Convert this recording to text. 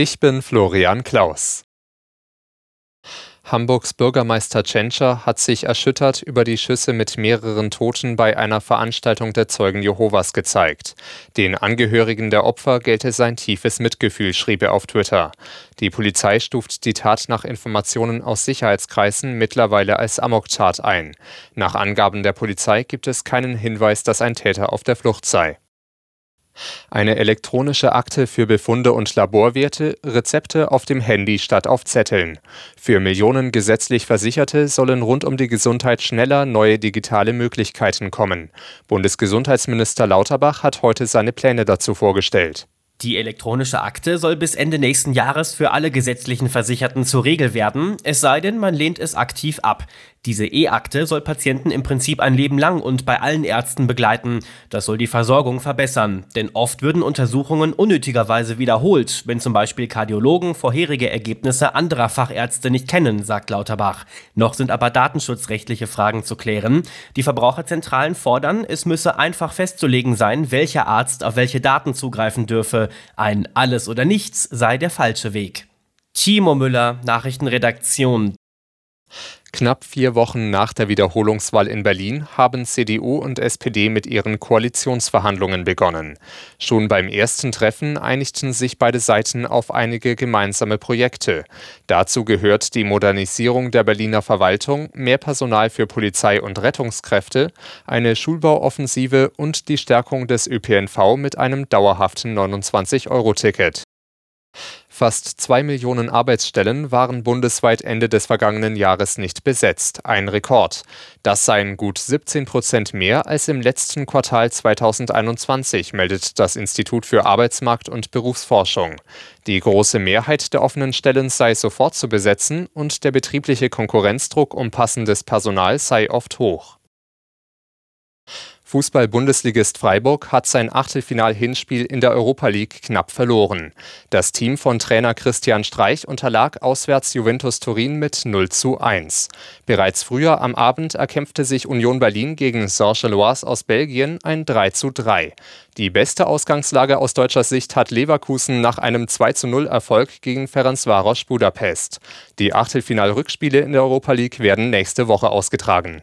Ich bin Florian Klaus. Hamburgs Bürgermeister Tschentscher hat sich erschüttert über die Schüsse mit mehreren Toten bei einer Veranstaltung der Zeugen Jehovas gezeigt. Den Angehörigen der Opfer gelte sein tiefes Mitgefühl, schrieb er auf Twitter. Die Polizei stuft die Tat nach Informationen aus Sicherheitskreisen mittlerweile als Amoktat ein. Nach Angaben der Polizei gibt es keinen Hinweis, dass ein Täter auf der Flucht sei. Eine elektronische Akte für Befunde und Laborwerte, Rezepte auf dem Handy statt auf Zetteln. Für Millionen gesetzlich Versicherte sollen rund um die Gesundheit schneller neue digitale Möglichkeiten kommen. Bundesgesundheitsminister Lauterbach hat heute seine Pläne dazu vorgestellt. Die elektronische Akte soll bis Ende nächsten Jahres für alle gesetzlichen Versicherten zur Regel werden, es sei denn, man lehnt es aktiv ab. Diese E-Akte soll Patienten im Prinzip ein Leben lang und bei allen Ärzten begleiten. Das soll die Versorgung verbessern, denn oft würden Untersuchungen unnötigerweise wiederholt, wenn zum Beispiel Kardiologen vorherige Ergebnisse anderer Fachärzte nicht kennen, sagt Lauterbach. Noch sind aber datenschutzrechtliche Fragen zu klären. Die Verbraucherzentralen fordern, es müsse einfach festzulegen sein, welcher Arzt auf welche Daten zugreifen dürfe. Ein Alles oder Nichts sei der falsche Weg. Timo Müller, Nachrichtenredaktion. Knapp vier Wochen nach der Wiederholungswahl in Berlin haben CDU und SPD mit ihren Koalitionsverhandlungen begonnen. Schon beim ersten Treffen einigten sich beide Seiten auf einige gemeinsame Projekte. Dazu gehört die Modernisierung der Berliner Verwaltung, mehr Personal für Polizei und Rettungskräfte, eine Schulbauoffensive und die Stärkung des ÖPNV mit einem dauerhaften 29-Euro-Ticket. Fast zwei Millionen Arbeitsstellen waren bundesweit Ende des vergangenen Jahres nicht besetzt, ein Rekord. Das seien gut 17 Prozent mehr als im letzten Quartal 2021, meldet das Institut für Arbeitsmarkt und Berufsforschung. Die große Mehrheit der offenen Stellen sei sofort zu besetzen und der betriebliche Konkurrenzdruck um passendes Personal sei oft hoch. Fußball-Bundesligist Freiburg hat sein Achtelfinal-Hinspiel in der Europa League knapp verloren. Das Team von Trainer Christian Streich unterlag auswärts Juventus Turin mit 0 zu 1. Bereits früher am Abend erkämpfte sich Union Berlin gegen Saint-Gilloise aus Belgien ein 3 zu 3. Die beste Ausgangslage aus deutscher Sicht hat Leverkusen nach einem 2 zu 0 Erfolg gegen Ferencvaros Budapest. Die Achtelfinal-Rückspiele in der Europa League werden nächste Woche ausgetragen.